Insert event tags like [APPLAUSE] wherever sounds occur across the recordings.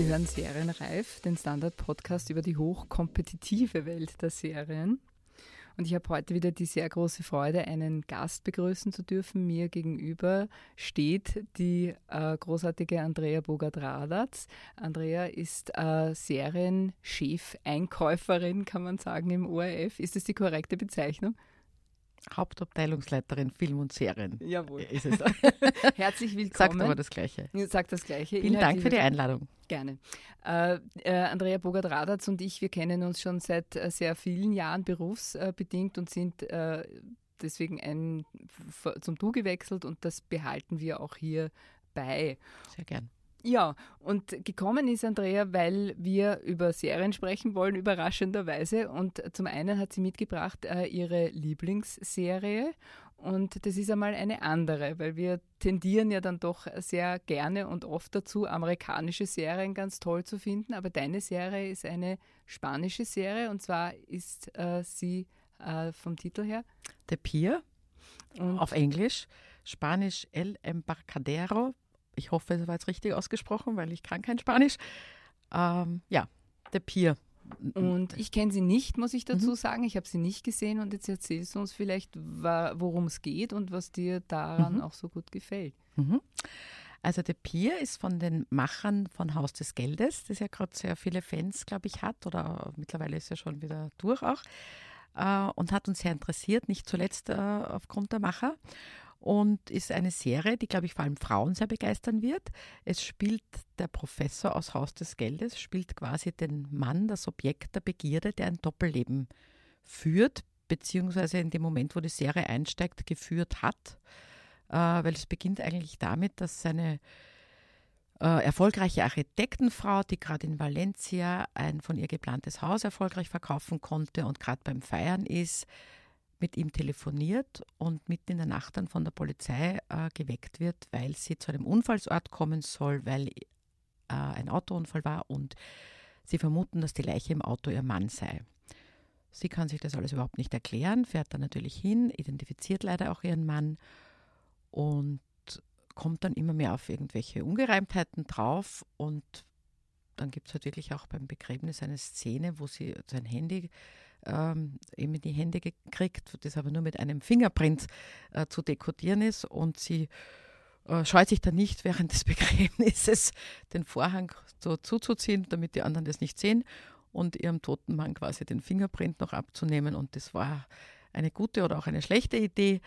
Sie hören Serienreif, den Standard-Podcast über die hochkompetitive Welt der Serien. Und ich habe heute wieder die sehr große Freude, einen Gast begrüßen zu dürfen. Mir gegenüber steht die äh, großartige Andrea Bogart-Radatz. Andrea ist äh, Serienchef-Einkäuferin, kann man sagen, im ORF. Ist das die korrekte Bezeichnung? Hauptabteilungsleiterin Film und Serien. Jawohl. Ist es. [LAUGHS] Herzlich [LAUGHS] willkommen. Sagt aber das Gleiche. Sagt das Gleiche. Vielen Dank für die Einladung. Gerne. Äh, äh, Andrea Bogart-Radatz und ich, wir kennen uns schon seit äh, sehr vielen Jahren berufsbedingt und sind äh, deswegen ein, zum Du gewechselt und das behalten wir auch hier bei. Sehr gern. Ja, und gekommen ist Andrea, weil wir über Serien sprechen wollen, überraschenderweise. Und zum einen hat sie mitgebracht äh, ihre Lieblingsserie. Und das ist einmal eine andere, weil wir tendieren ja dann doch sehr gerne und oft dazu, amerikanische Serien ganz toll zu finden. Aber deine Serie ist eine spanische Serie und zwar ist äh, sie äh, vom Titel her The Pier und auf Englisch, Spanisch El Embarcadero ich hoffe, es war jetzt richtig ausgesprochen, weil ich kann kein Spanisch. Ähm, ja, der Pier. Und ich kenne sie nicht, muss ich dazu mhm. sagen. Ich habe sie nicht gesehen und jetzt erzählst du uns vielleicht, worum es geht und was dir daran mhm. auch so gut gefällt. Mhm. Also der Pier ist von den Machern von Haus des Geldes, das ja gerade sehr viele Fans, glaube ich, hat oder mittlerweile ist ja schon wieder durch auch äh, und hat uns sehr interessiert, nicht zuletzt äh, aufgrund der Macher und ist eine Serie, die, glaube ich, vor allem Frauen sehr begeistern wird. Es spielt der Professor aus Haus des Geldes, spielt quasi den Mann, das Objekt der Begierde, der ein Doppelleben führt, beziehungsweise in dem Moment, wo die Serie einsteigt, geführt hat. Äh, weil es beginnt eigentlich damit, dass seine äh, erfolgreiche Architektenfrau, die gerade in Valencia ein von ihr geplantes Haus erfolgreich verkaufen konnte und gerade beim Feiern ist, mit ihm telefoniert und mitten in der Nacht dann von der Polizei äh, geweckt wird, weil sie zu einem Unfallsort kommen soll, weil äh, ein Autounfall war und sie vermuten, dass die Leiche im Auto ihr Mann sei. Sie kann sich das alles überhaupt nicht erklären, fährt dann natürlich hin, identifiziert leider auch ihren Mann und kommt dann immer mehr auf irgendwelche Ungereimtheiten drauf und dann gibt es halt wirklich auch beim Begräbnis eine Szene, wo sie sein Handy ähm, eben in die Hände gekriegt, das aber nur mit einem Fingerprint äh, zu dekodieren ist und sie äh, scheut sich dann nicht während des [LAUGHS] Begräbnisses den Vorhang so zuzuziehen, damit die anderen das nicht sehen und ihrem toten Mann quasi den Fingerprint noch abzunehmen und das war eine gute oder auch eine schlechte Idee.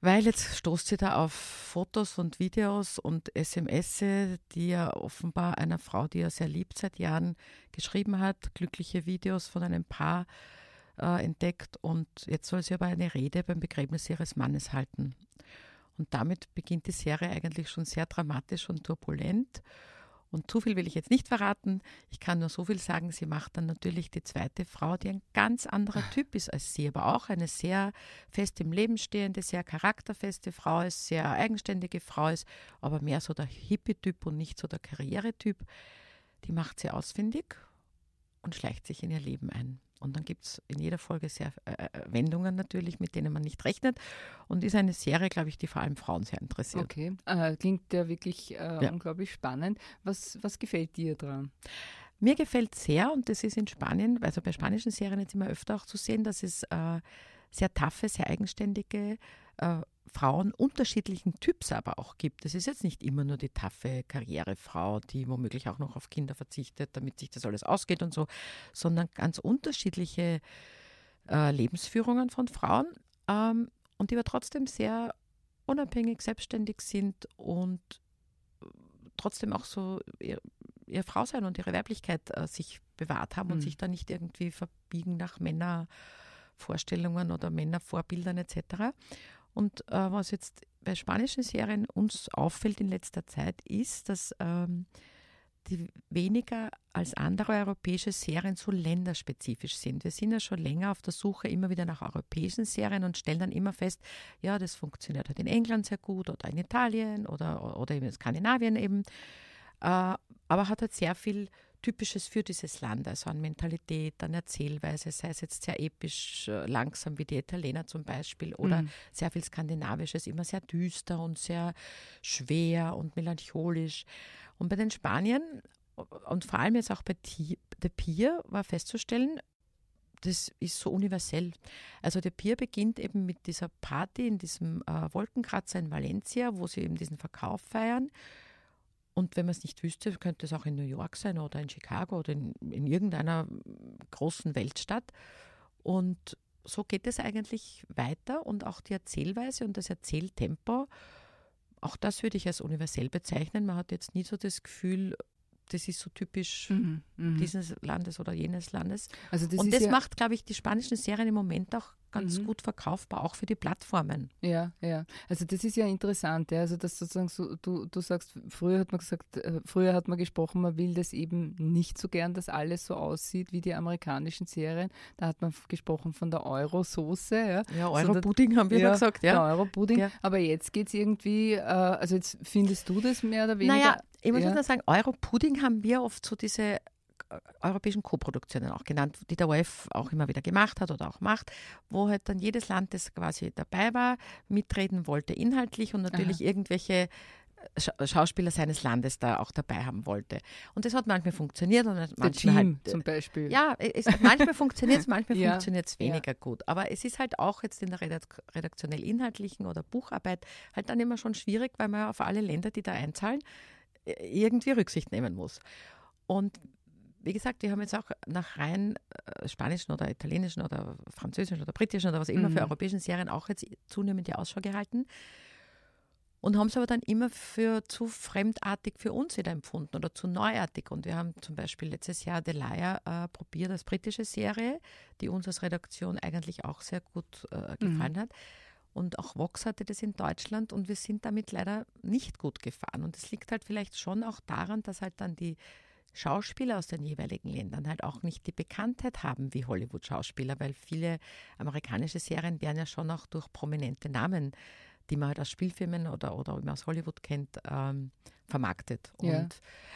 Weil jetzt stoßt sie da auf Fotos und Videos und SMS, die er offenbar einer Frau, die er sehr liebt seit Jahren, geschrieben hat, glückliche Videos von einem Paar äh, entdeckt und jetzt soll sie aber eine Rede beim Begräbnis ihres Mannes halten. Und damit beginnt die Serie eigentlich schon sehr dramatisch und turbulent. Und zu viel will ich jetzt nicht verraten. Ich kann nur so viel sagen, sie macht dann natürlich die zweite Frau, die ein ganz anderer Typ ist als sie, aber auch eine sehr fest im Leben stehende, sehr charakterfeste Frau ist, sehr eigenständige Frau ist, aber mehr so der Hippie-Typ und nicht so der Karrieretyp. Die macht sie ausfindig und schleicht sich in ihr Leben ein. Und dann gibt es in jeder Folge sehr äh, äh, Wendungen natürlich, mit denen man nicht rechnet. Und ist eine Serie, glaube ich, die vor allem Frauen sehr interessiert. Okay, äh, klingt ja wirklich äh, ja. unglaublich spannend. Was, was gefällt dir dran? Mir gefällt sehr, und das ist in Spanien, also bei spanischen Serien jetzt immer öfter auch zu sehen, dass es äh, sehr taffe, sehr eigenständige äh, Frauen unterschiedlichen Typs aber auch gibt. Es ist jetzt nicht immer nur die taffe Karrierefrau, die womöglich auch noch auf Kinder verzichtet, damit sich das alles ausgeht und so, sondern ganz unterschiedliche äh, Lebensführungen von Frauen ähm, und die aber trotzdem sehr unabhängig, selbstständig sind und trotzdem auch so ihr, ihr Frau sein und ihre Weiblichkeit äh, sich bewahrt haben mhm. und sich da nicht irgendwie verbiegen nach Männervorstellungen oder Männervorbildern etc. Und äh, was jetzt bei spanischen Serien uns auffällt in letzter Zeit, ist, dass ähm, die weniger als andere europäische Serien so länderspezifisch sind. Wir sind ja schon länger auf der Suche immer wieder nach europäischen Serien und stellen dann immer fest, ja, das funktioniert halt in England sehr gut oder in Italien oder, oder in Skandinavien eben, äh, aber hat halt sehr viel Typisches für dieses Land, also an Mentalität, an Erzählweise, sei es jetzt sehr episch, äh, langsam wie die Italiener zum Beispiel oder mhm. sehr viel Skandinavisches, immer sehr düster und sehr schwer und melancholisch. Und bei den Spaniern und vor allem jetzt auch bei The Pier war festzustellen, das ist so universell. Also der Pier beginnt eben mit dieser Party in diesem äh, Wolkenkratzer in Valencia, wo sie eben diesen Verkauf feiern. Und wenn man es nicht wüsste, könnte es auch in New York sein oder in Chicago oder in, in irgendeiner großen Weltstadt. Und so geht es eigentlich weiter und auch die Erzählweise und das Erzähltempo, auch das würde ich als universell bezeichnen. Man hat jetzt nie so das Gefühl, das ist so typisch mhm, mhm. dieses Landes oder jenes Landes. Also das und das ja macht, glaube ich, die spanischen Serien im Moment auch ganz mhm. gut verkaufbar, auch für die Plattformen. Ja, ja. Also das ist ja interessant, ja. Also dass sozusagen so, du, du sagst, früher hat man gesagt, äh, früher hat man gesprochen, man will das eben nicht so gern, dass alles so aussieht wie die amerikanischen Serien. Da hat man gesprochen von der Euro-Soße. Ja, ja Euro-Pudding haben wir ja, gesagt, ja. Euro-Pudding. Ja. Aber jetzt geht es irgendwie, äh, also jetzt findest du das mehr oder weniger. Naja, ich muss ja. sagen, Euro-Pudding haben wir oft so diese europäischen Koproduktionen auch genannt, die der ORF auch immer wieder gemacht hat oder auch macht, wo halt dann jedes Land, das quasi dabei war, mitreden wollte inhaltlich und natürlich Aha. irgendwelche äh, Schauspieler seines Landes da auch dabei haben wollte. Und das hat manchmal funktioniert und manchmal halt, zum Beispiel. Ja, es, manchmal [LAUGHS] funktioniert es, manchmal ja, funktioniert es weniger ja. gut. Aber es ist halt auch jetzt in der redaktionell inhaltlichen oder Bucharbeit halt dann immer schon schwierig, weil man auf alle Länder, die da einzahlen, äh, irgendwie Rücksicht nehmen muss. Und wie gesagt, wir haben jetzt auch nach rein äh, spanischen oder italienischen oder französischen oder britischen oder was immer mhm. für europäischen Serien auch jetzt zunehmend die Ausschau gehalten und haben es aber dann immer für zu fremdartig für uns wieder empfunden oder zu neuartig. Und wir haben zum Beispiel letztes Jahr The Liar äh, probiert als britische Serie, die uns als Redaktion eigentlich auch sehr gut äh, gefallen mhm. hat. Und auch Vox hatte das in Deutschland und wir sind damit leider nicht gut gefahren. Und es liegt halt vielleicht schon auch daran, dass halt dann die Schauspieler aus den jeweiligen Ländern halt auch nicht die Bekanntheit haben wie Hollywood-Schauspieler, weil viele amerikanische Serien werden ja schon auch durch prominente Namen, die man halt aus Spielfilmen oder, oder aus Hollywood kennt, ähm, vermarktet. Und, ja.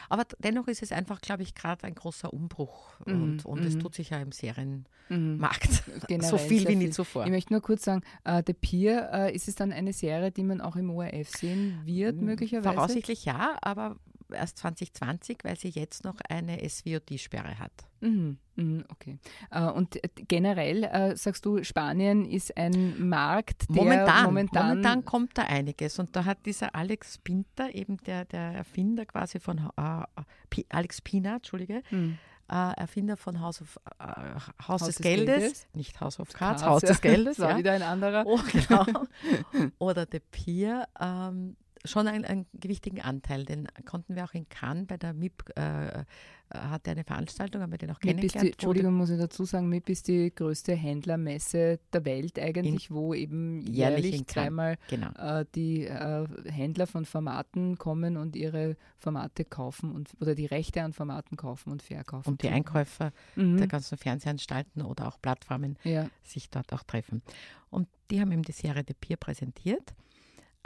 Aber dennoch ist es einfach, glaube ich, gerade ein großer Umbruch mhm. und, mhm. es tut sich ja im Serienmarkt mhm. [LAUGHS] so viel wie nie zuvor. Ich möchte nur kurz sagen, uh, The Peer, uh, ist es dann eine Serie, die man auch im ORF sehen wird, möglicherweise? Voraussichtlich ja, aber erst 2020, weil sie jetzt noch eine SVOD-Sperre hat. Mhm, mhm, okay. Äh, und generell äh, sagst du, Spanien ist ein Markt, der momentan, momentan, momentan kommt da einiges. Und da hat dieser Alex Pinter, eben der, der Erfinder quasi von äh, Alex Pina, Entschuldige, mhm. Uh, Erfinder von House, of, uh, Haus, Haus des, des Geldes. Geldes. nicht House of Cards, Haus ja. des Geldes. [LAUGHS] War ja. wieder ein anderer. Oh, genau. [LAUGHS] Oder The Pier, ähm, schon einen, einen gewichtigen Anteil. Den konnten wir auch in Cannes bei der MIP, äh, äh hatte eine Veranstaltung, haben wir den auch kennengelernt. Die, Entschuldigung, muss ich dazu sagen, MIP ist die größte Händlermesse der Welt eigentlich, in, wo eben jährlich, zweimal genau. äh, die äh, Händler von Formaten kommen und ihre Formate kaufen und oder die Rechte an Formaten kaufen und verkaufen. Und die Einkäufer mhm. der ganzen Fernsehanstalten oder auch Plattformen ja. sich dort auch treffen. Und die haben eben die Serie De Pier präsentiert.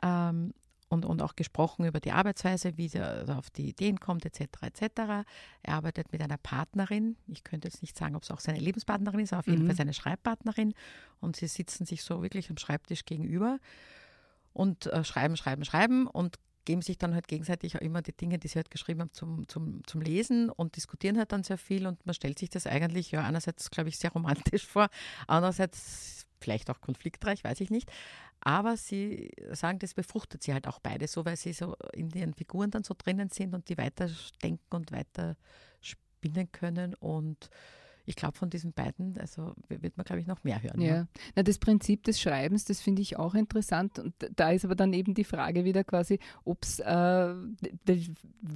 Ähm, und, und auch gesprochen über die Arbeitsweise, wie er auf die Ideen kommt, etc. etc. Er arbeitet mit einer Partnerin. Ich könnte jetzt nicht sagen, ob es auch seine Lebenspartnerin ist, aber auf jeden mhm. Fall seine Schreibpartnerin. Und sie sitzen sich so wirklich am Schreibtisch gegenüber und äh, schreiben, schreiben, schreiben und geben sich dann halt gegenseitig auch immer die Dinge, die sie halt geschrieben haben, zum, zum, zum Lesen und diskutieren halt dann sehr viel und man stellt sich das eigentlich ja einerseits, glaube ich, sehr romantisch [LAUGHS] vor, andererseits vielleicht auch konfliktreich, weiß ich nicht. Aber sie sagen, das befruchtet sie halt auch beide so, weil sie so in ihren Figuren dann so drinnen sind und die weiter denken und weiter spinnen können und ich glaube, von diesen beiden, also wird man, glaube ich, noch mehr hören. Ja, ne? Na, das Prinzip des Schreibens, das finde ich auch interessant. Und da ist aber dann eben die Frage wieder quasi, ob es, äh,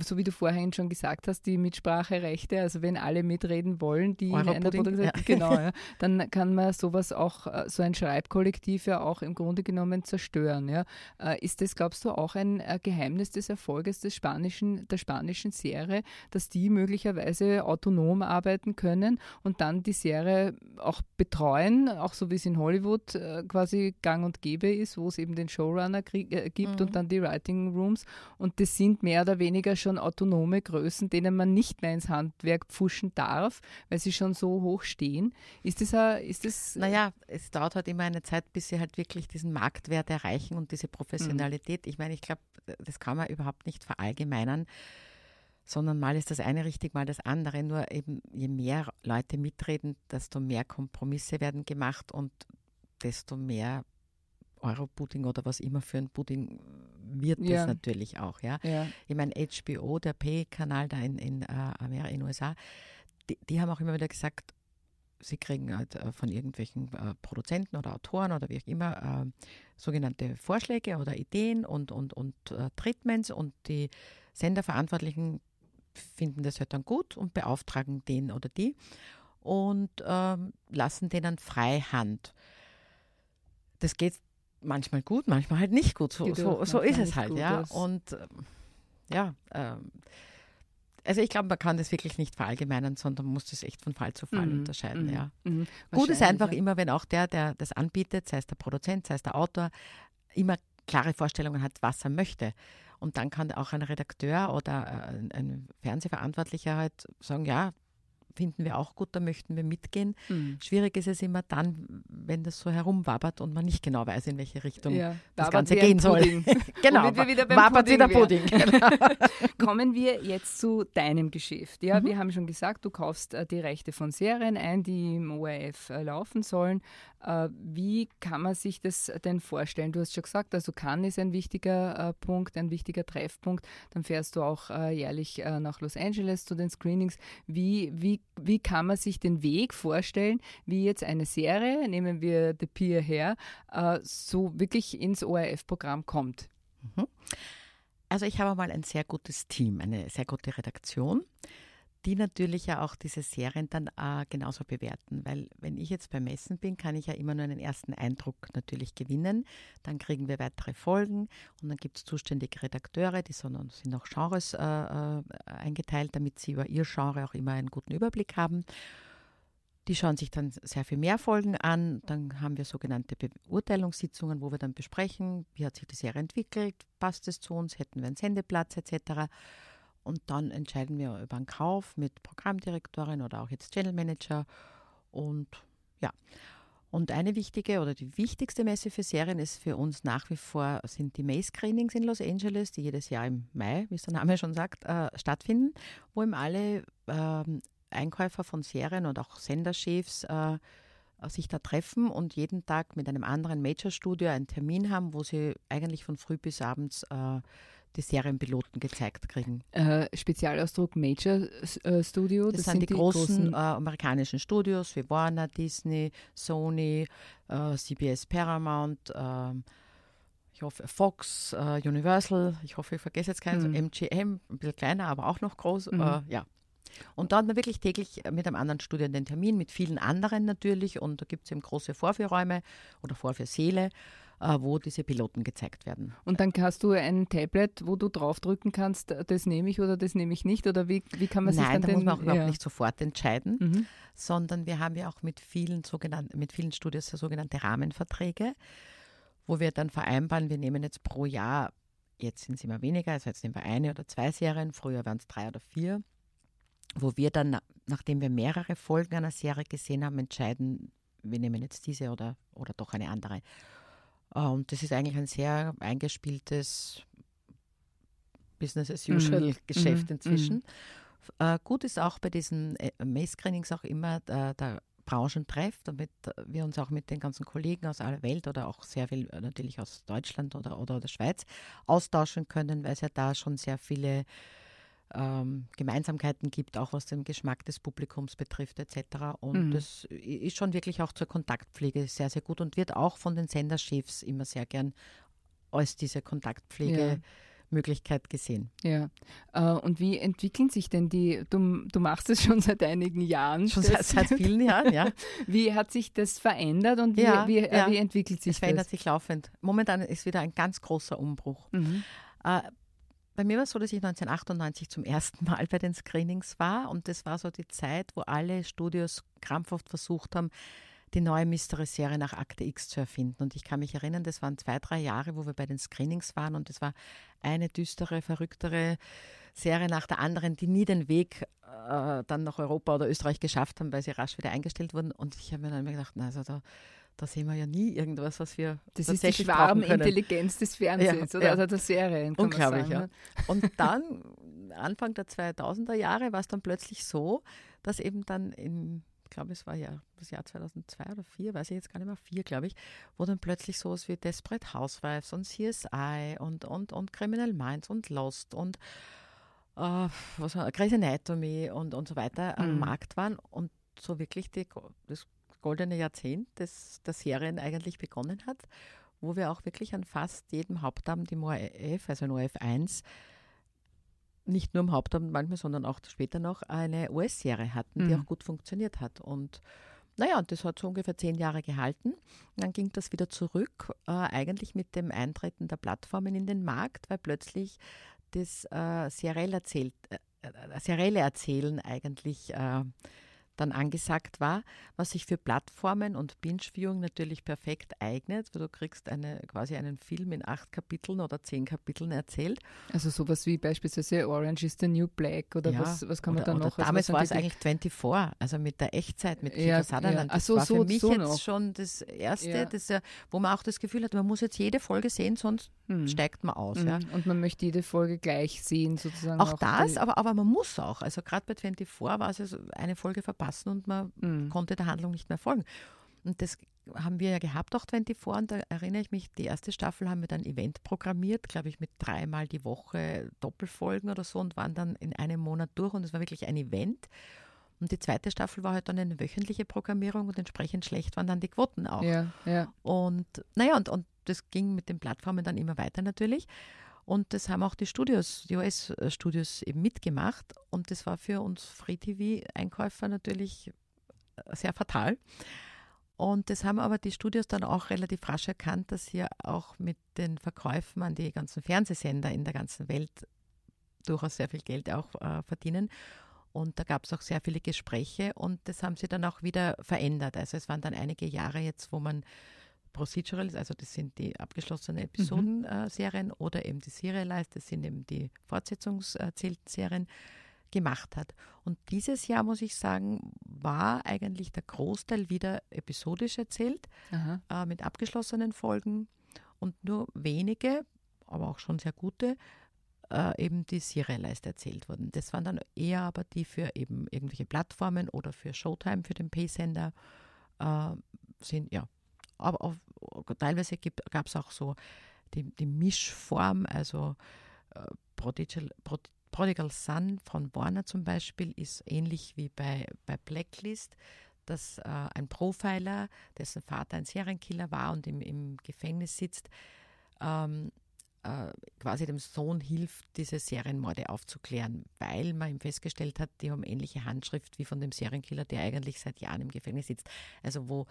so wie du vorhin schon gesagt hast, die Mitspracherechte, also wenn alle mitreden wollen, die in einer Produktion, ja. genau, ja, [LAUGHS] dann kann man sowas auch, äh, so ein Schreibkollektiv ja auch im Grunde genommen zerstören. Ja. Äh, ist das, glaubst du, auch ein äh, Geheimnis des Erfolges des spanischen, der spanischen Serie, dass die möglicherweise autonom arbeiten können und dann die Serie auch betreuen, auch so wie es in Hollywood äh, quasi gang und gäbe ist, wo es eben den Showrunner äh, gibt mhm. und dann die Writing Rooms. Und das sind mehr oder weniger schon autonome Größen, denen man nicht mehr ins Handwerk pfuschen darf, weil sie schon so hoch stehen. Ist das, ist das Naja, es dauert halt immer eine Zeit, bis sie halt wirklich diesen Marktwert erreichen und diese Professionalität. Mhm. Ich meine, ich glaube, das kann man überhaupt nicht verallgemeinern. Sondern mal ist das eine richtig, mal das andere. Nur eben, je mehr Leute mitreden, desto mehr Kompromisse werden gemacht und desto mehr Euro-Pudding oder was immer für ein Pudding wird ja. das natürlich auch. Ja? ja. Ich meine, HBO, der Pay-Kanal da in, in, uh, in den USA, die, die, haben auch immer wieder gesagt, sie kriegen halt uh, von irgendwelchen uh, Produzenten oder Autoren oder wie auch immer sogenannte Vorschläge oder Ideen und, und, und Treatments und die Senderverantwortlichen finden das halt dann gut und beauftragen den oder die und ähm, lassen denen frei Hand. Das geht manchmal gut, manchmal halt nicht gut. So, so, so ist es halt, ja. Ist. Und ähm, ja, ähm, also ich glaube, man kann das wirklich nicht verallgemeinern, sondern muss das echt von Fall zu Fall mhm. unterscheiden. Mhm. Ja. Mhm. Gut ist einfach ja. immer, wenn auch der, der das anbietet, sei es der Produzent, sei es der Autor, immer klare Vorstellungen hat, was er möchte. Und dann kann auch ein Redakteur oder äh, ein Fernsehverantwortlicher halt sagen, ja, finden wir auch gut, da möchten wir mitgehen. Mhm. Schwierig ist es immer dann, wenn das so herumwabert und man nicht genau weiß, in welche Richtung ja, das Ganze gehen soll. [LAUGHS] genau, wir wieder beim wabert Pudding wieder Pudding. Genau. [LAUGHS] Kommen wir jetzt zu deinem Geschäft. Ja, mhm. wir haben schon gesagt, du kaufst äh, die Rechte von Serien ein, die im ORF äh, laufen sollen. Äh, wie kann man sich das denn vorstellen? Du hast schon gesagt, also Cannes ist ein wichtiger Punkt, ein wichtiger Treffpunkt. Dann fährst du auch äh, jährlich äh, nach Los Angeles zu den Screenings. Wie, wie, wie kann man sich den Weg vorstellen, wie jetzt eine Serie, nehmen wir The Pier her, äh, so wirklich ins ORF-Programm kommt? Mhm. Also ich habe mal ein sehr gutes Team, eine sehr gute Redaktion die natürlich ja auch diese Serien dann äh, genauso bewerten. Weil wenn ich jetzt beim Messen bin, kann ich ja immer nur einen ersten Eindruck natürlich gewinnen. Dann kriegen wir weitere Folgen und dann gibt es zuständige Redakteure, die sind, sind auch Genres äh, äh, eingeteilt, damit sie über ihr Genre auch immer einen guten Überblick haben. Die schauen sich dann sehr viel mehr Folgen an. Dann haben wir sogenannte Beurteilungssitzungen, wo wir dann besprechen, wie hat sich die Serie entwickelt, passt es zu uns, hätten wir einen Sendeplatz etc. Und dann entscheiden wir über einen Kauf mit Programmdirektorin oder auch jetzt Channel Manager. Und ja. Und eine wichtige oder die wichtigste Messe für Serien ist für uns nach wie vor sind die May-Screenings in Los Angeles, die jedes Jahr im Mai, wie es der Name schon sagt, äh, stattfinden, wo eben alle äh, Einkäufer von Serien und auch Senderchefs äh, sich da treffen und jeden Tag mit einem anderen Major-Studio einen Termin haben, wo sie eigentlich von früh bis abends äh, die Serienpiloten gezeigt kriegen. Äh, Spezialausdruck Major äh, Studio? Das, das sind, sind, die, großen, großen äh, amerikanischen Studios wie Warner, Disney, Sony, äh, CBS Paramount, ähm, ich hoffe Fox, äh, Universal, ich hoffe, ich vergesse jetzt keinen, mhm. so MGM, ein bisschen kleiner, aber auch noch groß. Mhm. Äh, ja. Und da hat man wirklich täglich mit einem anderen Studio den Termin, mit vielen anderen natürlich. Und da gibt es eben große Vorführräume oder Vorführsäle. Äh, wo diese Piloten gezeigt werden. Und dann hast du ein Tablet, wo du draufdrücken kannst, das nehme ich oder das nehme ich nicht? Oder wie, wie kann man Nein, sich dann da den, muss man auch überhaupt nicht sofort entscheiden, mhm. sondern wir haben ja auch mit vielen, sogenannten, mit vielen Studios sogenannte Rahmenverträge, wo wir dann vereinbaren, wir nehmen jetzt pro Jahr, jetzt sind es immer weniger, also jetzt nehmen wir eine oder zwei Serien, früher waren es drei oder vier, wo wir dann, nachdem wir mehrere Folgen einer Serie gesehen haben, entscheiden, wir nehmen jetzt diese oder, oder doch eine andere. Äh, und das ist eigentlich ein sehr eingespieltes Business-as-usual-Geschäft mhm. inzwischen. Mhm. Äh, gut ist auch bei diesen äh, May-Screenings auch immer der, der Branchentreff, damit wir uns auch mit den ganzen Kollegen aus aller Welt oder auch sehr viel natürlich aus Deutschland oder, oder der Schweiz austauschen können, weil es ja da schon sehr viele ähm, Gemeinsamkeiten gibt, auch was den Geschmack des Publikums betrifft etc. Und mhm. das ist schon wirklich auch zur Kontaktpflege sehr, sehr gut und wird auch von den Senderchefs immer sehr gern als diese Kontaktpflege ja. Möglichkeit gesehen. Ja. Äh, und wie entwickeln sich denn die, du, du machst es schon seit einigen Jahren. Schon seit, seit, vielen Jahren, ja. [LAUGHS] Wie hat sich das verändert und wie, ja, wie, äh, ja. wie entwickelt sich es das? Es verändert sich laufend. Momentan ist wieder ein ganz großer Umbruch. Mhm. Bei mir war es so, dass ich 1998 zum ersten Mal bei den Screenings war und das war so die Zeit, wo alle Studios krampfhaft versucht haben, die neue Mystery-Serie nach Akte X zu erfinden. Und ich kann mich erinnern, das waren zwei, drei Jahre, wo wir bei den Screenings waren und es war eine düstere, verrücktere Serie nach der anderen, die nie den Weg äh, dann nach Europa oder Österreich geschafft haben, weil sie rasch wieder eingestellt wurden. Und ich habe mir dann immer gedacht, na, also da da sehen wir ja nie irgendwas, was wir Das ist die Schwarmintelligenz des Fernsehens ja, oder ja. also der Serien. Unglaublich, ja. Ne? Und [LAUGHS] dann Anfang der 2000er Jahre war es dann plötzlich so, dass eben dann im ich glaube, es war ja das Jahr 2002 oder 2004, weiß ich jetzt gar nicht mehr, 4, glaube ich, wo dann plötzlich sowas wie Desperate Housewives und CSI und, und, und Criminal Minds und Lost und äh, was war, Grey's Anatomy und, und so weiter mhm. am Markt waren und so wirklich die, das goldene Jahrzehnt des, der Serien eigentlich begonnen hat, wo wir auch wirklich an fast jedem Hauptabend im ORF, also in ORF 1, nicht nur im Hauptabend manchmal, sondern auch später noch eine US-Serie hatten, die mhm. auch gut funktioniert hat. Und naja, das hat so ungefähr zehn Jahre gehalten. dann ging das wieder zurück, äh, eigentlich mit dem Eintreten der Plattformen in den Markt, weil plötzlich das äh, seriell erzählt, äh, äh serielle Erzählen eigentlich äh, dann angesagt war, was sich für Plattformen und Binge-Viewing natürlich perfekt eignet, weil du kriegst eine, quasi einen Film in acht Kapiteln oder zehn Kapiteln erzählt. Also sowas wie beispielsweise Orange is the New Black oder ja, was, was kann man oder, da noch? Also damals war es eigentlich 24, also mit der Echtzeit, mit Kiefer ja, Sutherland. Ja. Das so, war für so, mich so jetzt noch. schon das Erste, ja. das, wo man auch das Gefühl hat, man muss jetzt jede Folge sehen, sonst hm. steigt man aus. Hm. Ja. Und man möchte jede Folge gleich sehen sozusagen. Auch, auch das, aber, aber man muss auch. Also gerade bei 24 war es also eine Folge verpasst verpassen und man mhm. konnte der Handlung nicht mehr folgen. Und das haben wir ja gehabt, auch 24. Und da erinnere ich mich, die erste Staffel haben wir dann Event programmiert, glaube ich, mit dreimal die Woche Doppelfolgen oder so und waren dann in einem Monat durch und es war wirklich ein Event. Und die zweite Staffel war halt dann eine wöchentliche Programmierung und entsprechend schlecht waren dann die Quoten auch. Ja, ja. Und naja, und, und das ging mit den Plattformen dann immer weiter natürlich. Und das haben auch die Studios, die US-Studios eben mitgemacht. Und das war für uns Free-TV-Einkäufer natürlich äh, sehr fatal. Und das haben aber die Studios dann auch relativ rasch erkannt, dass sie auch mit den Verkäufen an die ganzen Fernsehsender in der ganzen Welt durchaus sehr viel Geld auch äh, verdienen. Und da gab es auch sehr viele Gespräche und das haben sie dann auch wieder verändert. Also es waren dann einige Jahre jetzt, wo man Procedurals, also das sind die abgeschlossenen Episodenserien mhm. äh, oder eben die Serialized, das sind eben die fortsetzungserzählten Serien, gemacht hat. Und dieses Jahr, muss ich sagen, war eigentlich der Großteil wieder episodisch erzählt, äh, mit abgeschlossenen Folgen und nur wenige, aber auch schon sehr gute, äh, eben die Serialized erzählt wurden. Das waren dann eher aber die für eben irgendwelche Plattformen oder für Showtime, für den Paysender äh, sind, ja, aber auf, teilweise gab es auch so die, die Mischform, also äh, Prodigal, Son von Warner zum Beispiel ist ähnlich wie bei, bei Blacklist, dass äh, ein Profiler, dessen Vater ein Serienkiller war und im, im Gefängnis sitzt, ähm, äh, quasi dem Sohn hilft, diese Serienmorde aufzuklären, weil man ihm festgestellt hat, die haben ähnliche Handschrift wie von dem Serienkiller, der eigentlich seit Jahren im Gefängnis sitzt. Also wo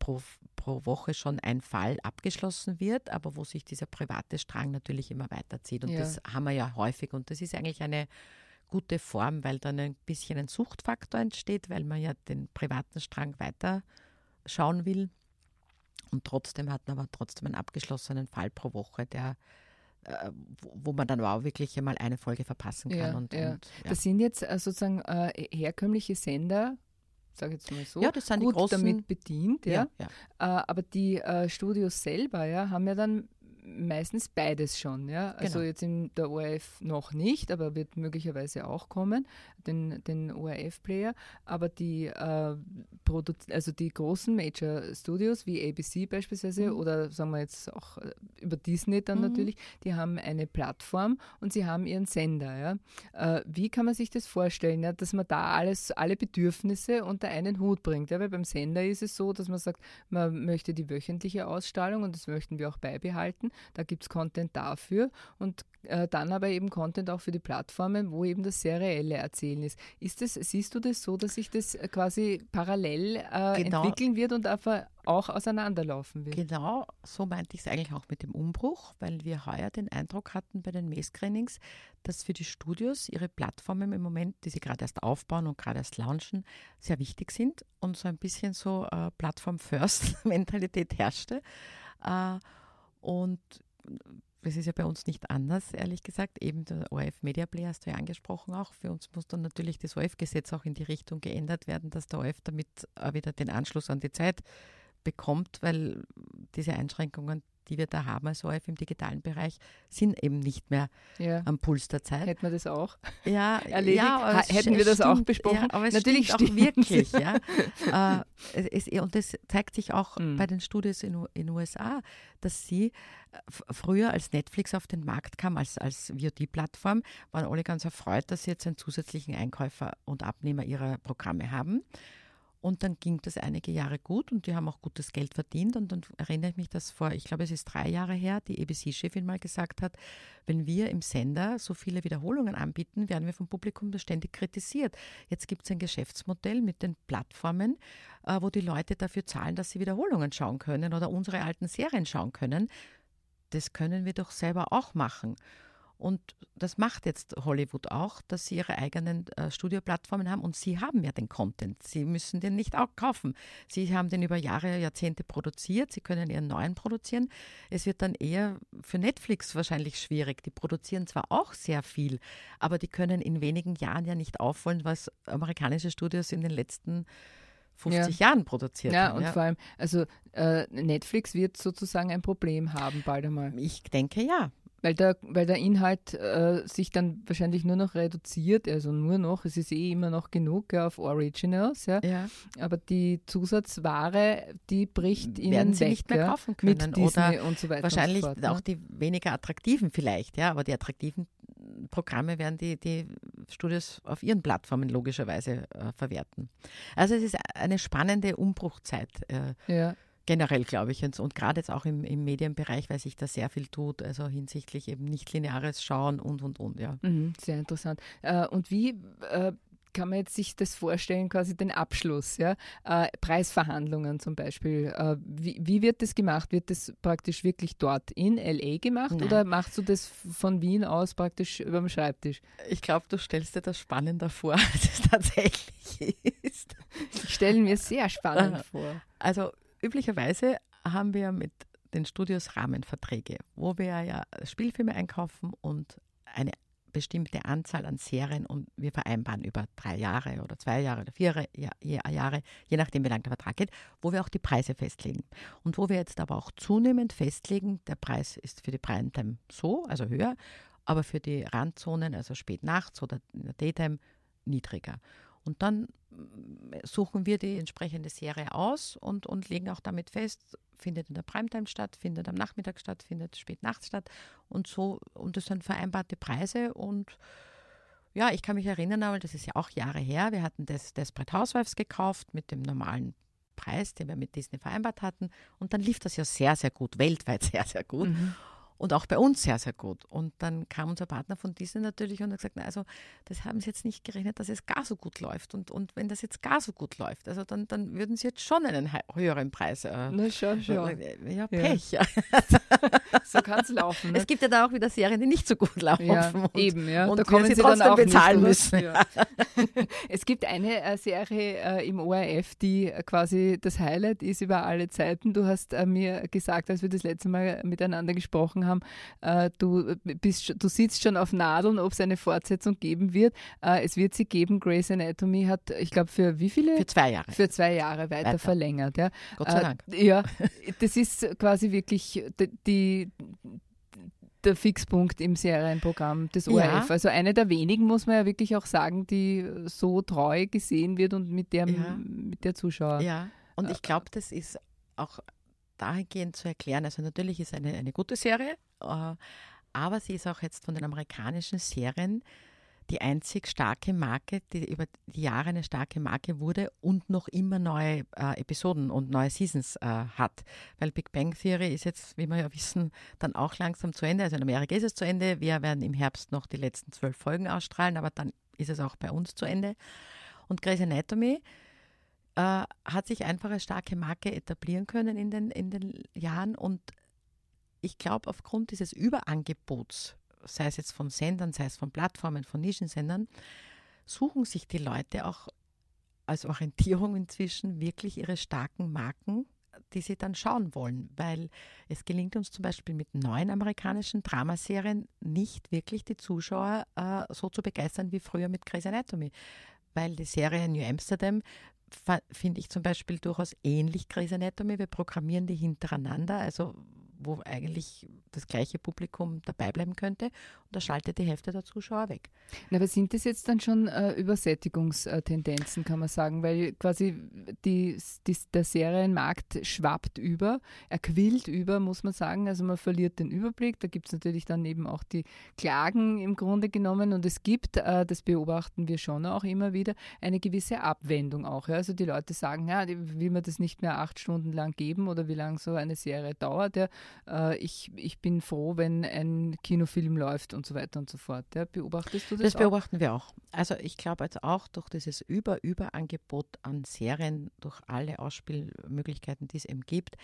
pro, pro Woche schon ein Fall abgeschlossen wird, aber wo sich dieser private Strang natürlich immer weiterzieht. Und ja. das haben wir ja häufig. Und das ist eigentlich eine gute Form, weil dann ein bisschen ein Suchtfaktor entsteht, weil man ja den privaten Strang weiter schauen will. Und trotzdem hat man aber trotzdem einen abgeschlossenen Fall pro Woche, der äh, wo man dann auch wirklich einmal eine Folge verpassen kann. Ja, und, ja. Und, ja. Das sind jetzt äh, sozusagen äh, herkömmliche Sender, sage jetzt mal so, ja, das sind gut die großen, damit bedient. Ja, ja. Äh, aber die äh, Studios selber ja, haben ja dann meistens beides schon. Ja? Also genau. jetzt in der ORF noch nicht, aber wird möglicherweise auch kommen, den, den ORF-Player. Aber die, äh, also die großen Major Studios wie ABC beispielsweise mhm. oder sagen wir jetzt auch äh, über Disney dann mhm. natürlich, die haben eine Plattform und sie haben ihren Sender. Ja? Äh, wie kann man sich das vorstellen, ja? dass man da alles, alle Bedürfnisse unter einen Hut bringt? Ja? Weil beim Sender ist es so, dass man sagt, man möchte die wöchentliche Ausstrahlung und das möchten wir auch beibehalten. Da gibt es Content dafür und äh, dann aber eben Content auch für die Plattformen, wo eben das serielle Erzählen ist. Ist das, siehst du das so, dass sich das quasi parallel äh, genau. entwickeln wird und einfach auch auseinanderlaufen wird? Genau, so meinte ich es eigentlich auch mit dem Umbruch, weil wir heuer den Eindruck hatten bei den Mail-Screenings, dass für die Studios ihre Plattformen im Moment, die sie gerade erst aufbauen und gerade erst launchen, sehr wichtig sind und so ein bisschen so äh, Plattform-First-Mentalität herrschte. Äh, und das ist ja bei uns nicht anders, ehrlich gesagt. Eben der ORF Media Player hast du ja angesprochen auch. Für uns muss dann natürlich das ORF-Gesetz auch in die Richtung geändert werden, dass der ORF damit wieder den Anschluss an die Zeit bekommt, weil diese Einschränkungen die wir da haben als ORF im digitalen Bereich, sind eben nicht mehr ja. am Puls der Zeit. Hätten wir das auch ja, [LAUGHS] erledigt? Ja, hätten wir das stimmt, auch besprochen? Ja, aber es Natürlich stimmt auch wirklich. Ja. [LAUGHS] äh, es, und das zeigt sich auch mhm. bei den Studios in den USA, dass sie äh, früher als Netflix auf den Markt kam, als, als VOD-Plattform, waren alle ganz erfreut, dass sie jetzt einen zusätzlichen Einkäufer und Abnehmer ihrer Programme haben. Und dann ging das einige Jahre gut und die haben auch gutes Geld verdient. Und dann erinnere ich mich, dass vor, ich glaube, es ist drei Jahre her, die ABC-Chefin mal gesagt hat, wenn wir im Sender so viele Wiederholungen anbieten, werden wir vom Publikum das ständig kritisiert. Jetzt gibt es ein Geschäftsmodell mit den Plattformen, äh, wo die Leute dafür zahlen, dass sie Wiederholungen schauen können oder unsere alten Serien schauen können. Das können wir doch selber auch machen. Und das macht jetzt Hollywood auch, dass sie ihre eigenen äh, Studioplattformen haben und sie haben ja den Content. Sie müssen den nicht auch kaufen. Sie haben den über Jahre, Jahrzehnte produziert. Sie können ihren neuen produzieren. Es wird dann eher für Netflix wahrscheinlich schwierig. Die produzieren zwar auch sehr viel, aber die können in wenigen Jahren ja nicht aufholen, was amerikanische Studios in den letzten 50 ja. Jahren produziert ja, haben. Und ja, und vor allem, also äh, Netflix wird sozusagen ein Problem haben bald einmal. Ich denke ja. Weil der, weil der Inhalt äh, sich dann wahrscheinlich nur noch reduziert, also nur noch, es ist eh immer noch genug ja, auf Originals, ja. ja. Aber die Zusatzware, die bricht ihnen Werden sie weg, nicht mehr kaufen können. Mit Disney oder und so weiter. Wahrscheinlich fort, auch die weniger attraktiven vielleicht, ja, aber die attraktiven Programme werden die, die Studios auf ihren Plattformen logischerweise äh, verwerten. Also es ist eine spannende Umbruchzeit. Äh, ja generell, glaube ich, und, gerade jetzt auch im, im, Medienbereich, weil sich da sehr viel tut, also hinsichtlich eben nicht lineares Schauen und, und, und, ja. Mhm, sehr interessant. Äh, und wie äh, kann man jetzt sich das vorstellen, quasi den Abschluss, ja? Äh, Preisverhandlungen zum Beispiel. Äh, wie, wie, wird das gemacht? Wird das praktisch wirklich dort in LA gemacht Nein. oder machst du das von Wien aus praktisch über dem Schreibtisch? Ich glaube, du stellst dir das spannender vor, [LAUGHS] als es tatsächlich ist. Ich stelle mir sehr spannend vor. Also üblicherweise haben wir mit den Studios Rahmenverträge, wo wir ja Spielfilme einkaufen und eine bestimmte Anzahl an Serien und wir vereinbaren über drei Jahre oder zwei Jahre oder vier Jahre, je nachdem, wie lang der Vertrag geht, wo wir auch die Preise festlegen. Und wo wir jetzt aber auch zunehmend festlegen, der Preis ist für die Primetime so, also höher, aber für die Randzonen, also spät nachts oder in der Daytime, niedriger. Und dann suchen wir die entsprechende Serie aus und, und legen auch damit fest, findet in der Primetime statt, findet am Nachmittag statt, findet spät nachts statt und so. Und das sind vereinbarte Preise und ja, ich kann mich erinnern, aber das ist ja auch Jahre her. Wir hatten das Desperate Housewives gekauft mit dem normalen Preis, den wir mit Disney vereinbart hatten. Und dann lief das ja sehr, sehr gut, weltweit [LAUGHS] sehr, sehr gut. Mhm und auch bei uns sehr, sehr gut. Und dann kam unser Partner von Disney natürlich und hat gesagt, na, also das haben sie jetzt nicht gerechnet, dass es gar so gut läuft. Und, und wenn das jetzt gar so gut läuft, also dann, dann würden sie jetzt schon einen höheren Preis. Äh, na schon, schon. Äh, ja, Pech. Ja. [LAUGHS] so kann es laufen. Ne? Es gibt ja da auch wieder Serien, die nicht so gut laufen. Ja, und, eben, ja. Und da kommen sie, sie dann auch bezahlen müssen. Ja. [LAUGHS] es gibt eine äh, Serie äh, im ORF, die quasi das Highlight ist über alle Zeiten. Du hast äh, mir gesagt, als wir das letzte Mal miteinander gesprochen haben, haben, äh, du, bist, du sitzt schon auf Nadeln, ob es eine Fortsetzung geben wird. Äh, es wird sie geben. Grey's Anatomy hat, ich glaube, für wie viele? Für zwei Jahre. Für zwei Jahre weiter, weiter. verlängert. Ja. Gott sei Dank. Äh, ja, [LAUGHS] das ist quasi wirklich die, die der Fixpunkt im Serienprogramm des ORF. Ja. Also eine der wenigen, muss man ja wirklich auch sagen, die so treu gesehen wird und mit der, ja. mit der Zuschauer. Ja, und ich glaube, das ist auch dahingehend zu erklären. Also natürlich ist eine, eine gute Serie, äh, aber sie ist auch jetzt von den amerikanischen Serien die einzig starke Marke, die über die Jahre eine starke Marke wurde und noch immer neue äh, Episoden und neue Seasons äh, hat. Weil Big Bang Theory ist jetzt, wie wir ja wissen, dann auch langsam zu Ende. Also in Amerika ist es zu Ende. Wir werden im Herbst noch die letzten zwölf Folgen ausstrahlen, aber dann ist es auch bei uns zu Ende. Und Grey's Anatomy äh, hat sich einfach als starke Marke etablieren können in den, in den Jahren. Und ich glaube, aufgrund dieses Überangebots, sei es jetzt von Sendern, sei es von Plattformen, von Nischensendern, suchen sich die Leute auch als Orientierung inzwischen wirklich ihre starken Marken, die sie dann schauen wollen, weil es gelingt uns zum Beispiel mit neuen amerikanischen Dramaserien nicht wirklich die Zuschauer äh, so zu begeistern wie früher mit Grey's Anatomy, weil die Serie New Amsterdam finde ich zum Beispiel durchaus ähnlich Grey's Anatomy. Wir programmieren die hintereinander, also wo eigentlich das gleiche Publikum dabei bleiben könnte. Und da schaltet die Hälfte der Zuschauer weg. Na, aber sind das jetzt dann schon äh, Übersättigungstendenzen, kann man sagen? Weil quasi die, die, der Serienmarkt schwappt über, er quillt über, muss man sagen. Also man verliert den Überblick. Da gibt es natürlich dann eben auch die Klagen im Grunde genommen. Und es gibt, äh, das beobachten wir schon auch immer wieder, eine gewisse Abwendung auch. Ja? Also die Leute sagen, ja, will man das nicht mehr acht Stunden lang geben oder wie lange so eine Serie dauert. Ja? Äh, ich, ich bin froh, wenn ein Kinofilm läuft und so weiter und so fort. Ja? Beobachtest du das? Das beobachten auch? wir auch. Also ich glaube jetzt auch durch dieses Über-Überangebot an Serien, durch alle Ausspielmöglichkeiten, die es eben gibt,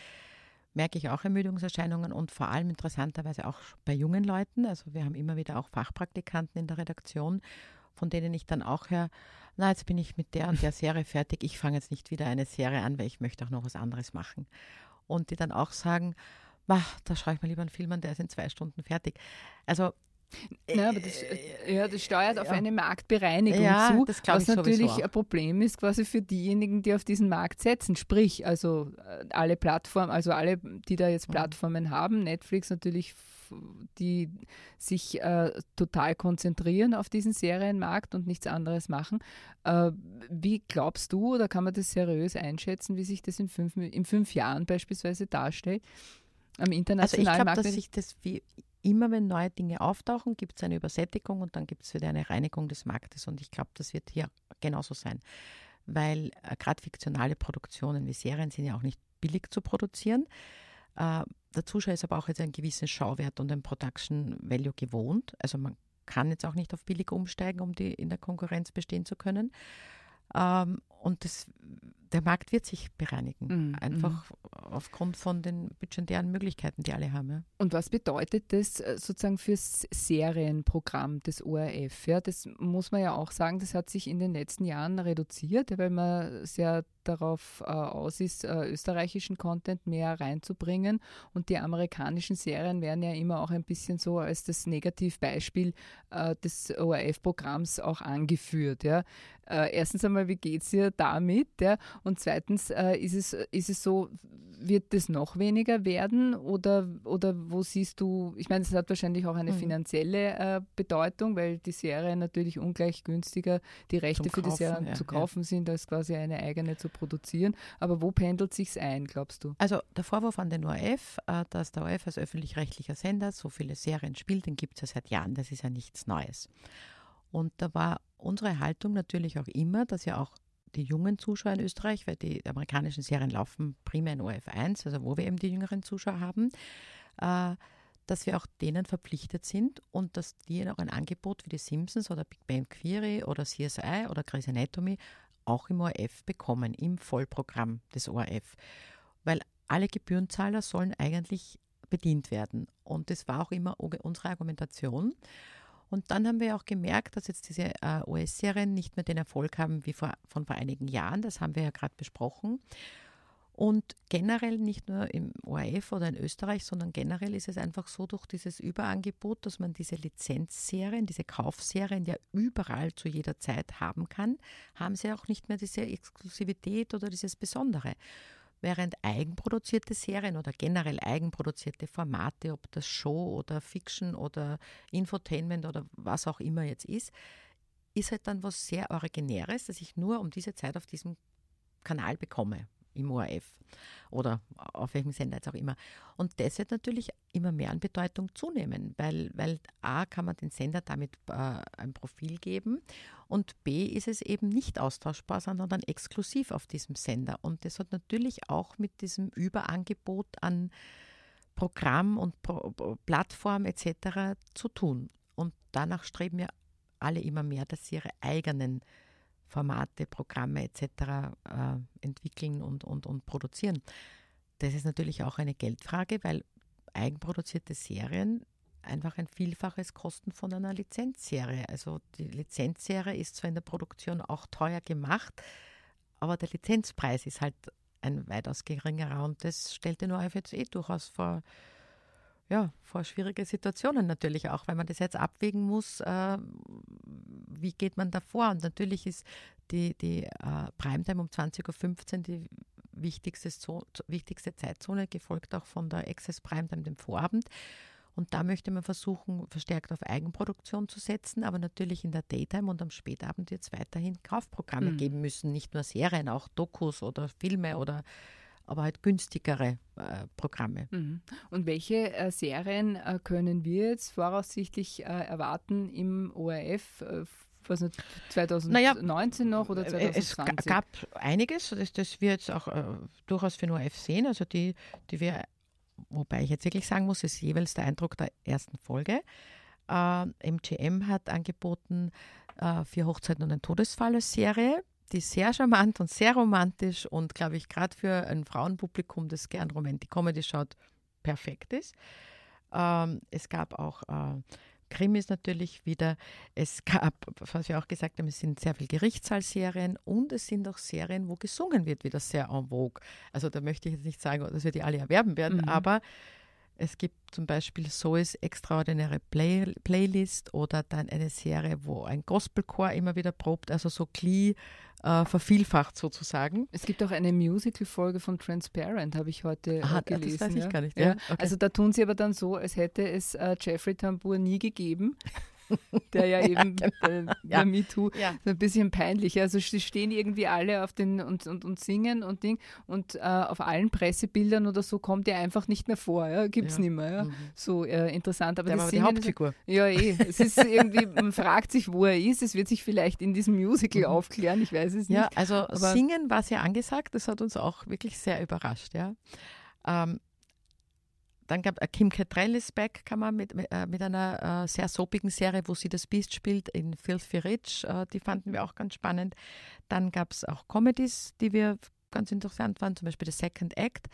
merke ich auch Ermüdungserscheinungen und vor allem interessanterweise auch bei jungen Leuten. Also wir haben immer wieder auch Fachpraktikanten in der Redaktion, von denen ich dann auch höre, na, jetzt bin ich mit der und der Serie fertig, ich fange jetzt nicht wieder eine Serie an, weil ich möchte auch noch was anderes machen. Und die dann auch sagen, da schaue ich mir lieber einen Film an, der ist in zwei Stunden fertig. Also ja, aber das, äh, ja, das steuert auf eine Marktbereinigung ja, zu, was natürlich ein Problem ist quasi für diejenigen, die auf diesen Markt setzen. Sprich, also äh, alle Plattformen, also alle, die da jetzt mhm. Plattformen mhm. haben, Netflix natürlich die sich äh, total konzentrieren auf diesen Serienmarkt und nichts anderes machen. Äh, wie glaubst du oder kann man das seriös einschätzen, wie sich das in fünf, in fünf Jahren beispielsweise darstellt? Am internationalen also ich glaube, dass sich das wie immer, wenn neue Dinge auftauchen, gibt es eine Übersättigung und dann gibt es wieder eine Reinigung des Marktes. Und ich glaube, das wird hier genauso sein. Weil äh, gerade fiktionale Produktionen wie Serien sind ja auch nicht billig zu produzieren. Äh, der Zuschauer ist aber auch jetzt einen gewissen Schauwert und ein Production Value gewohnt. Also man kann jetzt auch nicht auf billig umsteigen, um die in der Konkurrenz bestehen zu können. Ähm, und das, der Markt wird sich bereinigen, mhm. einfach mhm. aufgrund von den budgetären Möglichkeiten, die alle haben. Ja. Und was bedeutet das äh, sozusagen fürs Serienprogramm des ORF? Ja, das muss man ja auch sagen, das hat sich in den letzten Jahren reduziert, weil man sehr darauf äh, aus ist, äh, österreichischen Content mehr reinzubringen. Und die amerikanischen Serien werden ja immer auch ein bisschen so als das Negativbeispiel äh, des ORF-Programms auch angeführt. Ja. Äh, erstens einmal, wie geht es ihr damit? Ja? Und zweitens, äh, ist, es, ist es so, wird das noch weniger werden oder, oder wo siehst du, ich meine, es hat wahrscheinlich auch eine mhm. finanzielle äh, Bedeutung, weil die Serien natürlich ungleich günstiger, die Rechte Zum für kaufen, die Serien ja, zu kaufen ja. sind, als quasi eine eigene zu produzieren. Aber wo pendelt sich ein, glaubst du? Also der Vorwurf an den ORF, äh, dass der ORF als öffentlich-rechtlicher Sender so viele Serien spielt, den gibt es ja seit Jahren, das ist ja nichts Neues. Und da war unsere Haltung natürlich auch immer, dass ja auch die jungen Zuschauer in Österreich, weil die amerikanischen Serien laufen primär in OF1, also wo wir eben die jüngeren Zuschauer haben, äh, dass wir auch denen verpflichtet sind und dass die auch ein Angebot wie die Simpsons oder Big Bang Theory oder CSI oder Grey's Anatomy auch im ORF bekommen, im Vollprogramm des ORF. Weil alle Gebührenzahler sollen eigentlich bedient werden. Und das war auch immer unsere Argumentation. Und dann haben wir auch gemerkt, dass jetzt diese äh, US-Serien nicht mehr den Erfolg haben wie vor, von vor einigen Jahren. Das haben wir ja gerade besprochen. Und generell nicht nur im ORF oder in Österreich, sondern generell ist es einfach so durch dieses Überangebot, dass man diese Lizenzserien, diese Kaufserien ja überall zu jeder Zeit haben kann, haben sie auch nicht mehr diese Exklusivität oder dieses Besondere während eigenproduzierte Serien oder generell eigenproduzierte Formate, ob das Show oder Fiction oder Infotainment oder was auch immer jetzt ist, ist halt dann was sehr Originäres, das ich nur um diese Zeit auf diesem Kanal bekomme im ORF oder auf welchem Sender jetzt auch immer. Und das wird natürlich immer mehr an Bedeutung zunehmen, weil, weil A kann man den Sender damit äh, ein Profil geben und B ist es eben nicht austauschbar, sondern dann exklusiv auf diesem Sender. Und das hat natürlich auch mit diesem Überangebot an Programm und Pro Plattform etc. zu tun. Und danach streben ja alle immer mehr, dass sie ihre eigenen Formate, Programme etc. Äh, entwickeln und, und, und produzieren. Das ist natürlich auch eine Geldfrage, weil eigenproduzierte Serien einfach ein Vielfaches kosten von einer Lizenzserie. Also die Lizenzserie ist zwar in der Produktion auch teuer gemacht, aber der Lizenzpreis ist halt ein weitaus geringerer und das stellt den ORF jetzt eh durchaus vor ja, vor schwierige Situationen natürlich auch, weil man das jetzt abwägen muss, äh, wie geht man da vor? Und natürlich ist die, die äh, Primetime um 20.15 Uhr, die wichtigste, wichtigste Zeitzone, gefolgt auch von der Access Prime, dann dem Vorabend. Und da möchte man versuchen, verstärkt auf Eigenproduktion zu setzen, aber natürlich in der Daytime und am Spätabend wird es weiterhin Kaufprogramme mhm. geben müssen, nicht nur Serien, auch Dokus oder Filme oder aber halt günstigere äh, Programme. Mhm. Und welche äh, Serien äh, können wir jetzt voraussichtlich äh, erwarten im ORF? was nicht, 2019 naja, noch oder 2020? Es gab einiges, das, das wir jetzt auch äh, durchaus für den ORF sehen, also die, die wir, wobei ich jetzt wirklich sagen muss, ist jeweils der Eindruck der ersten Folge. Äh, MGM hat angeboten äh, Vier Hochzeiten und ein Todesfall als Serie die sehr charmant und sehr romantisch und, glaube ich, gerade für ein Frauenpublikum, das gern Romantic Comedy schaut, perfekt ist. Ähm, es gab auch äh, Krimis natürlich wieder. Es gab, was wir auch gesagt haben, es sind sehr viele Gerichtssaalserien und es sind auch Serien, wo gesungen wird, wieder sehr en vogue. Also da möchte ich jetzt nicht sagen, dass wir die alle erwerben werden, mhm. aber es gibt zum Beispiel Zoes extraordinäre Play Playlist oder dann eine Serie, wo ein Gospelchor immer wieder probt, also so Glee äh, vervielfacht sozusagen. Es gibt auch eine Musical-Folge von Transparent, habe ich heute Aha, gelesen. Das weiß ich ja. gar nicht. Ja. Okay. Also da tun sie aber dann so, als hätte es äh, Jeffrey Tambur nie gegeben. [LAUGHS] der ja eben ja, genau. äh, ja. MeToo ja. so ein bisschen peinlich. Also sie stehen irgendwie alle auf den und, und, und singen und Ding und äh, auf allen Pressebildern oder so kommt er einfach nicht mehr vor. Ja? Gibt es nicht mehr. Ja? Mhm. So äh, interessant. Aber der war die Hauptfigur. Ja, eh. Es ist irgendwie, man fragt sich, wo er ist. Es wird sich vielleicht in diesem Musical mhm. aufklären. Ich weiß es nicht. Ja, also Aber Singen war sehr angesagt. Das hat uns auch wirklich sehr überrascht. Ja. Ähm, dann gab äh, Kim Cattrall ist back, kann man mit, äh, mit einer äh, sehr soapigen Serie, wo sie das Beast spielt, in Filthy Rich. Äh, die fanden wir auch ganz spannend. Dann gab es auch Comedies, die wir ganz interessant fanden, zum Beispiel The Second Act,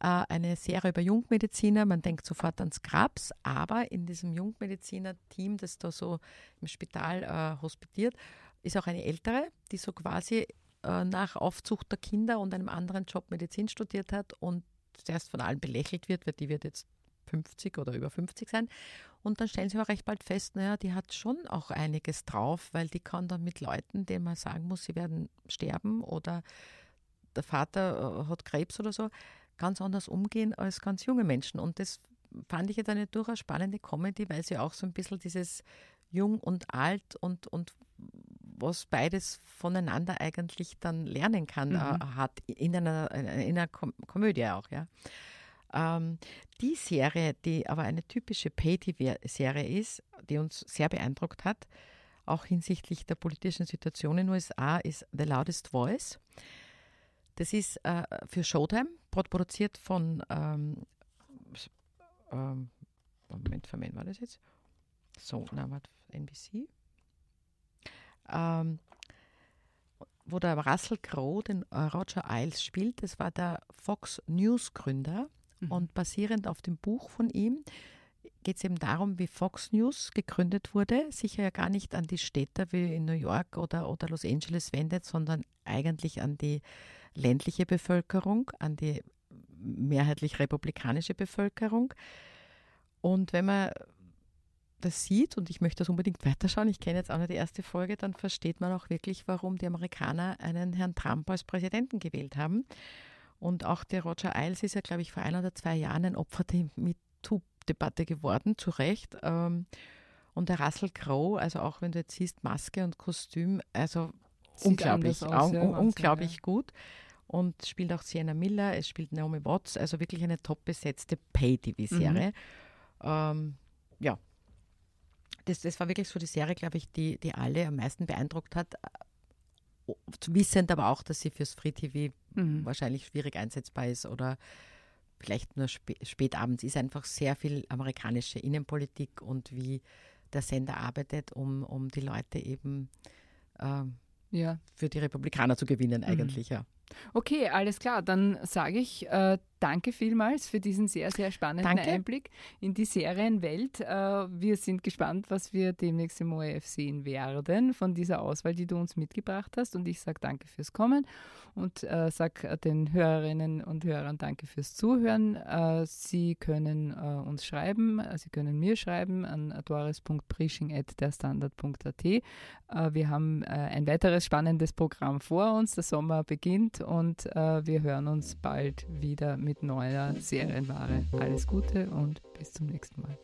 äh, eine Serie über Jungmediziner. Man denkt sofort an Scrubs, aber in diesem Jungmediziner-Team, das da so im Spital äh, hospitiert, ist auch eine ältere, die so quasi nach Aufzucht der Kinder und einem anderen Job Medizin studiert hat und zuerst von allen belächelt wird, weil die wird jetzt 50 oder über 50 sein. Und dann stellen sie aber recht bald fest, naja, die hat schon auch einiges drauf, weil die kann dann mit Leuten, denen man sagen muss, sie werden sterben oder der Vater äh, hat Krebs oder so, ganz anders umgehen als ganz junge Menschen. Und das fand ich jetzt eine durchaus spannende Comedy, weil sie auch so ein bisschen dieses Jung und Alt und, und was beides voneinander eigentlich dann lernen kann, äh, mhm. hat in einer, in einer Kom Komödie auch, ja. Ähm, die Serie, die aber eine typische Pay-TV-Serie ist, die uns sehr beeindruckt hat, auch hinsichtlich der politischen Situation in den USA, ist The Loudest Voice. Das ist äh, für Showtime, produziert von ähm, ähm, Moment, für wen war das jetzt? So, na, was, NBC? Ähm, wo der Russell Crowe den äh, Roger Ailes spielt. Das war der Fox News Gründer. Mhm. Und basierend auf dem Buch von ihm geht es eben darum, wie Fox News gegründet wurde. Sicher ja gar nicht an die Städte wie in New York oder, oder Los Angeles wendet, sondern eigentlich an die ländliche Bevölkerung, an die mehrheitlich republikanische Bevölkerung. Und wenn man das sieht und ich möchte das unbedingt weiterschauen, ich kenne jetzt auch nur die erste Folge, dann versteht man auch wirklich, warum die Amerikaner einen Herrn Trump als Präsidenten gewählt haben. Und auch der Roger Ailes ist ja, glaube ich, vor ein oder zwei Jahren ein Opfer der MeToo-Debatte geworden, zu Recht. Ähm, und der Russell Crowe, also auch wenn du jetzt siehst, Maske und Kostüm, also Sieht unglaublich, aus, ja, unglaublich ja. gut. Und spielt auch Sienna Miller, es spielt Naomi Watts, also wirklich eine top besetzte Pay-TV-Serie. Mhm. Ähm, ja, das, das war wirklich so die Serie, glaube ich, die, die alle am meisten beeindruckt hat. Wissend aber auch, dass sie fürs Free TV mhm. wahrscheinlich schwierig einsetzbar ist oder vielleicht nur spä spät abends ist einfach sehr viel amerikanische Innenpolitik und wie der Sender arbeitet, um, um die Leute eben äh, ja. für die Republikaner zu gewinnen, mhm. eigentlich, mhm. ja. Okay, alles klar. Dann sage ich, äh, danke vielmals für diesen sehr, sehr spannenden Danke. Einblick in die Serienwelt. Äh, wir sind gespannt, was wir demnächst im ORF sehen werden von dieser Auswahl, die du uns mitgebracht hast. Und ich sage danke fürs Kommen und äh, sage den Hörerinnen und Hörern danke fürs Zuhören. Äh, Sie können äh, uns schreiben, Sie können mir schreiben an doris.prisching.derstandard.at. Wir haben ein weiteres spannendes Programm vor uns. Der Sommer beginnt und wir hören uns bald wieder mit neuer Serienware. Alles Gute und bis zum nächsten Mal.